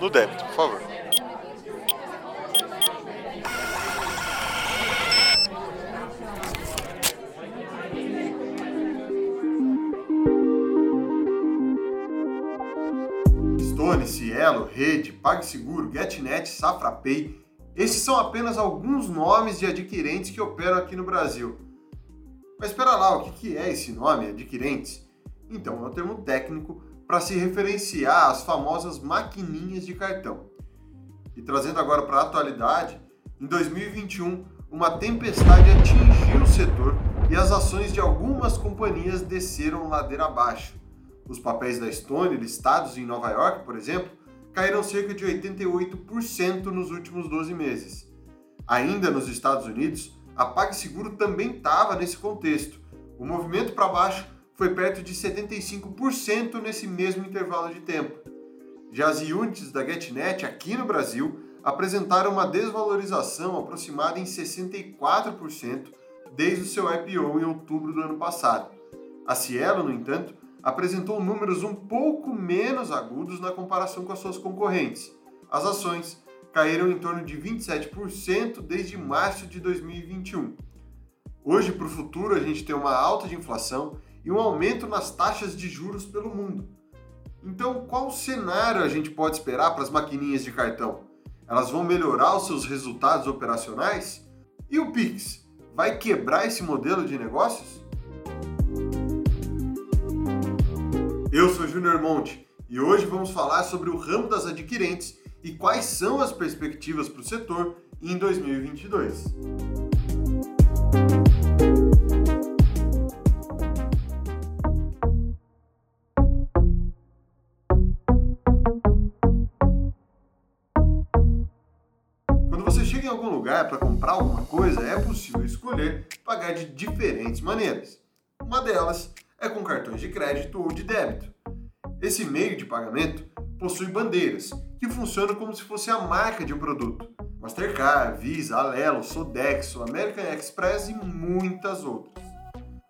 No débito, por favor. Stone, Cielo, Rede, PagSeguro, GetNet, SafraPay. Esses são apenas alguns nomes de adquirentes que operam aqui no Brasil. Mas espera lá, o que é esse nome, adquirentes? Então, é um termo técnico para se referenciar às famosas maquininhas de cartão. E trazendo agora para a atualidade, em 2021, uma tempestade atingiu o setor e as ações de algumas companhias desceram ladeira abaixo. Os papéis da Stone, listados em Nova York, por exemplo, caíram cerca de 88% nos últimos 12 meses. Ainda nos Estados Unidos, a PagSeguro também estava nesse contexto. O movimento para baixo foi perto de 75% nesse mesmo intervalo de tempo. Já as units da GetNet aqui no Brasil apresentaram uma desvalorização aproximada em 64% desde o seu IPO em outubro do ano passado. A Cielo, no entanto, apresentou números um pouco menos agudos na comparação com as suas concorrentes. As ações caíram em torno de 27% desde março de 2021. Hoje, para o futuro, a gente tem uma alta de inflação e um aumento nas taxas de juros pelo mundo. Então, qual cenário a gente pode esperar para as maquininhas de cartão? Elas vão melhorar os seus resultados operacionais? E o Pix vai quebrar esse modelo de negócios? Eu sou Júnior Monte e hoje vamos falar sobre o ramo das adquirentes e quais são as perspectivas para o setor em 2022. Chega em algum lugar para comprar alguma coisa, é possível escolher pagar de diferentes maneiras. Uma delas é com cartões de crédito ou de débito. Esse meio de pagamento possui bandeiras, que funcionam como se fosse a marca de um produto. Mastercard, Visa, Alelo, Sodexo, American Express e muitas outras.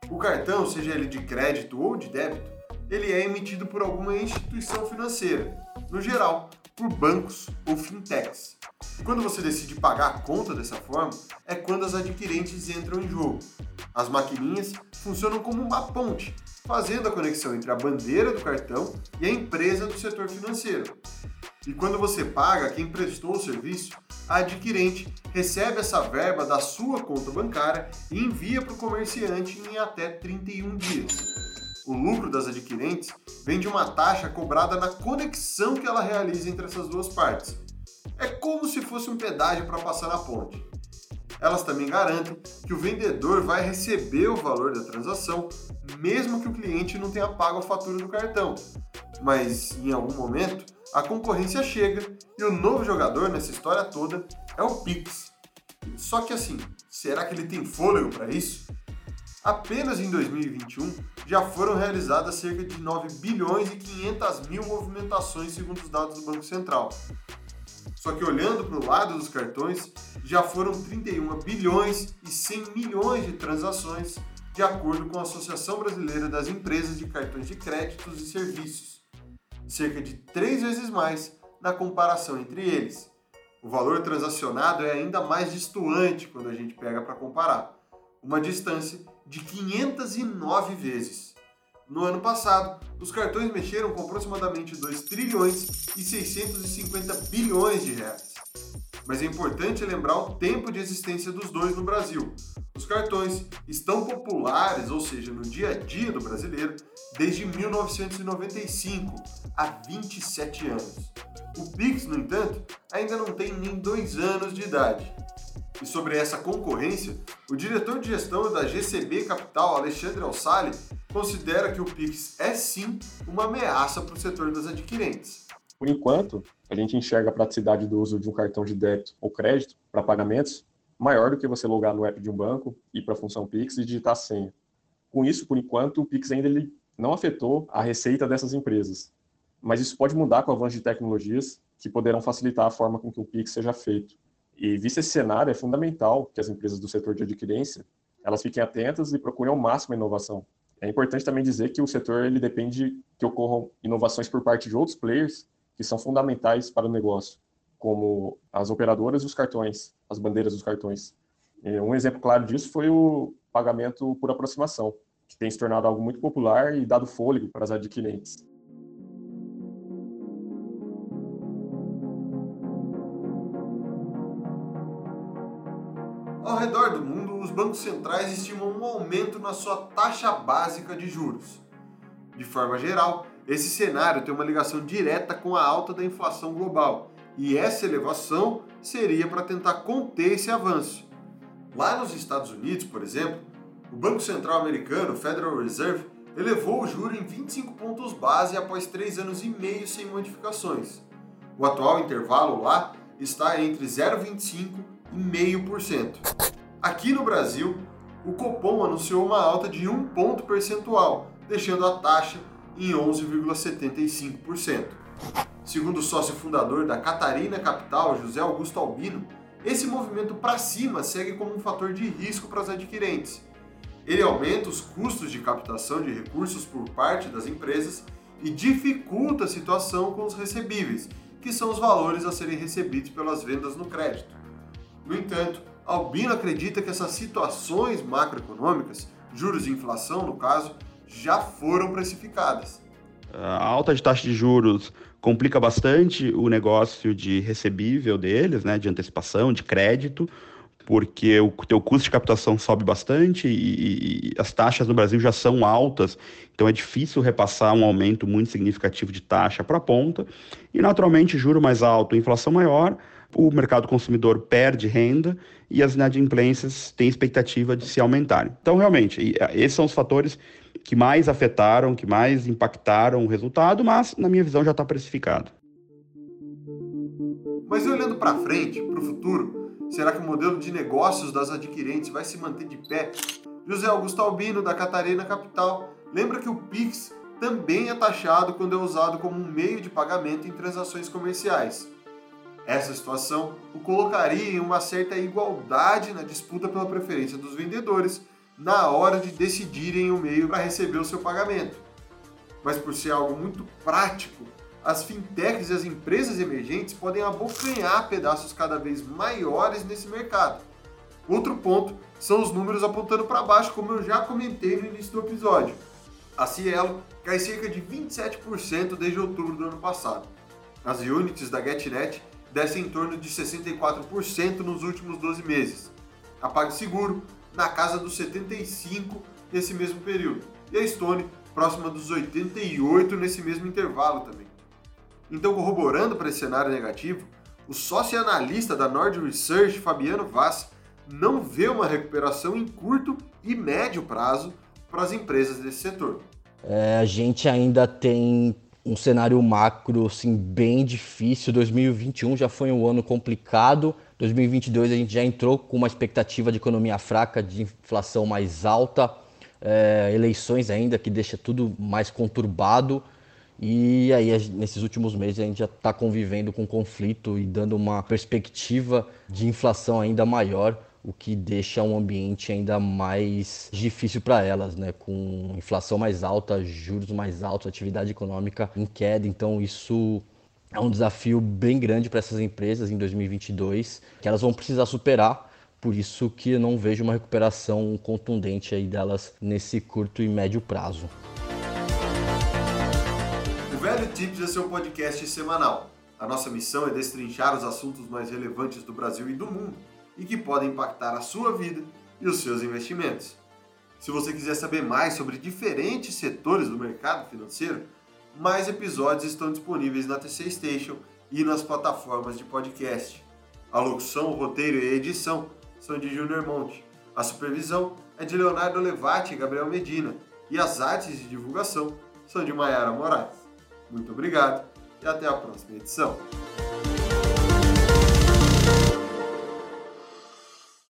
O cartão, seja ele de crédito ou de débito, ele é emitido por alguma instituição financeira, no geral, por bancos ou fintechs. E quando você decide pagar a conta dessa forma, é quando as adquirentes entram em jogo. As maquininhas funcionam como uma ponte, fazendo a conexão entre a bandeira do cartão e a empresa do setor financeiro. E quando você paga quem prestou o serviço, a adquirente recebe essa verba da sua conta bancária e envia para o comerciante em até 31 dias. O lucro das adquirentes vem de uma taxa cobrada na conexão que ela realiza entre essas duas partes. É como se fosse um pedágio para passar na ponte. Elas também garantem que o vendedor vai receber o valor da transação, mesmo que o cliente não tenha pago a fatura do cartão. Mas em algum momento, a concorrência chega e o novo jogador nessa história toda é o Pix. Só que assim, será que ele tem fôlego para isso? Apenas em 2021 já foram realizadas cerca de 9 bilhões e 500 mil movimentações segundo os dados do Banco Central. Só que olhando para o lado dos cartões, já foram 31 bilhões e 100 milhões de transações, de acordo com a Associação Brasileira das Empresas de Cartões de Créditos e Serviços, cerca de três vezes mais na comparação entre eles. O valor transacionado é ainda mais distoante quando a gente pega para comparar, uma distância de 509 vezes. No ano passado, os cartões mexeram com aproximadamente 2 trilhões e 650 bilhões de reais. Mas é importante lembrar o tempo de existência dos dois no Brasil. Os cartões estão populares, ou seja, no dia a dia do brasileiro, desde 1995, há 27 anos. O Pix, no entanto, ainda não tem nem dois anos de idade. E sobre essa concorrência, o diretor de gestão da GCB Capital, Alexandre Alsali, considera que o Pix é sim uma ameaça para o setor das adquirentes. Por enquanto, a gente enxerga a praticidade do uso de um cartão de débito ou crédito para pagamentos maior do que você logar no app de um banco, ir para a função Pix e digitar a senha. Com isso, por enquanto, o Pix ainda ele não afetou a receita dessas empresas. Mas isso pode mudar com o avanço de tecnologias que poderão facilitar a forma com que o Pix seja feito. E visto esse cenário, é fundamental que as empresas do setor de adquirência elas fiquem atentas e procurem ao máximo a inovação. É importante também dizer que o setor ele depende que ocorram inovações por parte de outros players que são fundamentais para o negócio, como as operadoras e os cartões, as bandeiras dos cartões. Um exemplo claro disso foi o pagamento por aproximação, que tem se tornado algo muito popular e dado fôlego para as adquirentes. Os bancos centrais estimam um aumento na sua taxa básica de juros. De forma geral, esse cenário tem uma ligação direta com a alta da inflação global, e essa elevação seria para tentar conter esse avanço. Lá nos Estados Unidos, por exemplo, o Banco Central americano, Federal Reserve, elevou o juro em 25 pontos base após três anos e meio sem modificações. O atual intervalo lá está entre 0,25% e 0,5%. Aqui no Brasil, o Copom anunciou uma alta de 1 ponto percentual, deixando a taxa em 11,75%. Segundo o sócio fundador da Catarina Capital, José Augusto Albino, esse movimento para cima segue como um fator de risco para os adquirentes. Ele aumenta os custos de captação de recursos por parte das empresas e dificulta a situação com os recebíveis, que são os valores a serem recebidos pelas vendas no crédito. No entanto, Albino acredita que essas situações macroeconômicas, juros e inflação no caso, já foram precificadas. A alta de taxa de juros complica bastante o negócio de recebível deles, né, de antecipação, de crédito, porque o teu custo de captação sobe bastante e, e, as taxas no Brasil já são altas, então é difícil repassar um aumento muito significativo de taxa para a ponta. E naturalmente, juro mais alto, inflação maior, o mercado consumidor perde renda e as inadimplências têm expectativa de se aumentarem. Então, realmente, esses são os fatores que mais afetaram, que mais impactaram o resultado, mas, na minha visão, já está precificado. Mas olhando para frente, para o futuro, será que o modelo de negócios das adquirentes vai se manter de pé? José Augusto Albino, da Catarina Capital, lembra que o PIX também é taxado quando é usado como um meio de pagamento em transações comerciais. Essa situação o colocaria em uma certa igualdade na disputa pela preferência dos vendedores na hora de decidirem o meio para receber o seu pagamento. Mas por ser algo muito prático, as fintechs e as empresas emergentes podem abocanhar pedaços cada vez maiores nesse mercado. Outro ponto são os números apontando para baixo, como eu já comentei no início do episódio. A Cielo cai cerca de 27% desde outubro do ano passado. As units da GetNet descem em torno de 64% nos últimos 12 meses. A PagSeguro na casa dos 75 nesse mesmo período. E a Stone próxima dos 88 nesse mesmo intervalo também. Então, corroborando para esse cenário negativo, o sócio analista da Nord Research, Fabiano Vaz, não vê uma recuperação em curto e médio prazo para as empresas desse setor. É, a gente ainda tem um cenário macro assim, bem difícil. 2021 já foi um ano complicado. 2022 a gente já entrou com uma expectativa de economia fraca, de inflação mais alta, é, eleições ainda que deixa tudo mais conturbado. E aí, nesses últimos meses, a gente já está convivendo com conflito e dando uma perspectiva de inflação ainda maior o que deixa um ambiente ainda mais difícil para elas, né? Com inflação mais alta, juros mais altos, atividade econômica em queda. Então, isso é um desafio bem grande para essas empresas em 2022, que elas vão precisar superar. Por isso que não vejo uma recuperação contundente aí delas nesse curto e médio prazo. O Velho Tips é seu podcast semanal. A nossa missão é destrinchar os assuntos mais relevantes do Brasil e do mundo e que podem impactar a sua vida e os seus investimentos. Se você quiser saber mais sobre diferentes setores do mercado financeiro, mais episódios estão disponíveis na TC Station e nas plataformas de podcast. A locução, o roteiro e a edição são de Junior Monte. A supervisão é de Leonardo Levati e Gabriel Medina. E as artes de divulgação são de Maiara Moraes. Muito obrigado e até a próxima edição.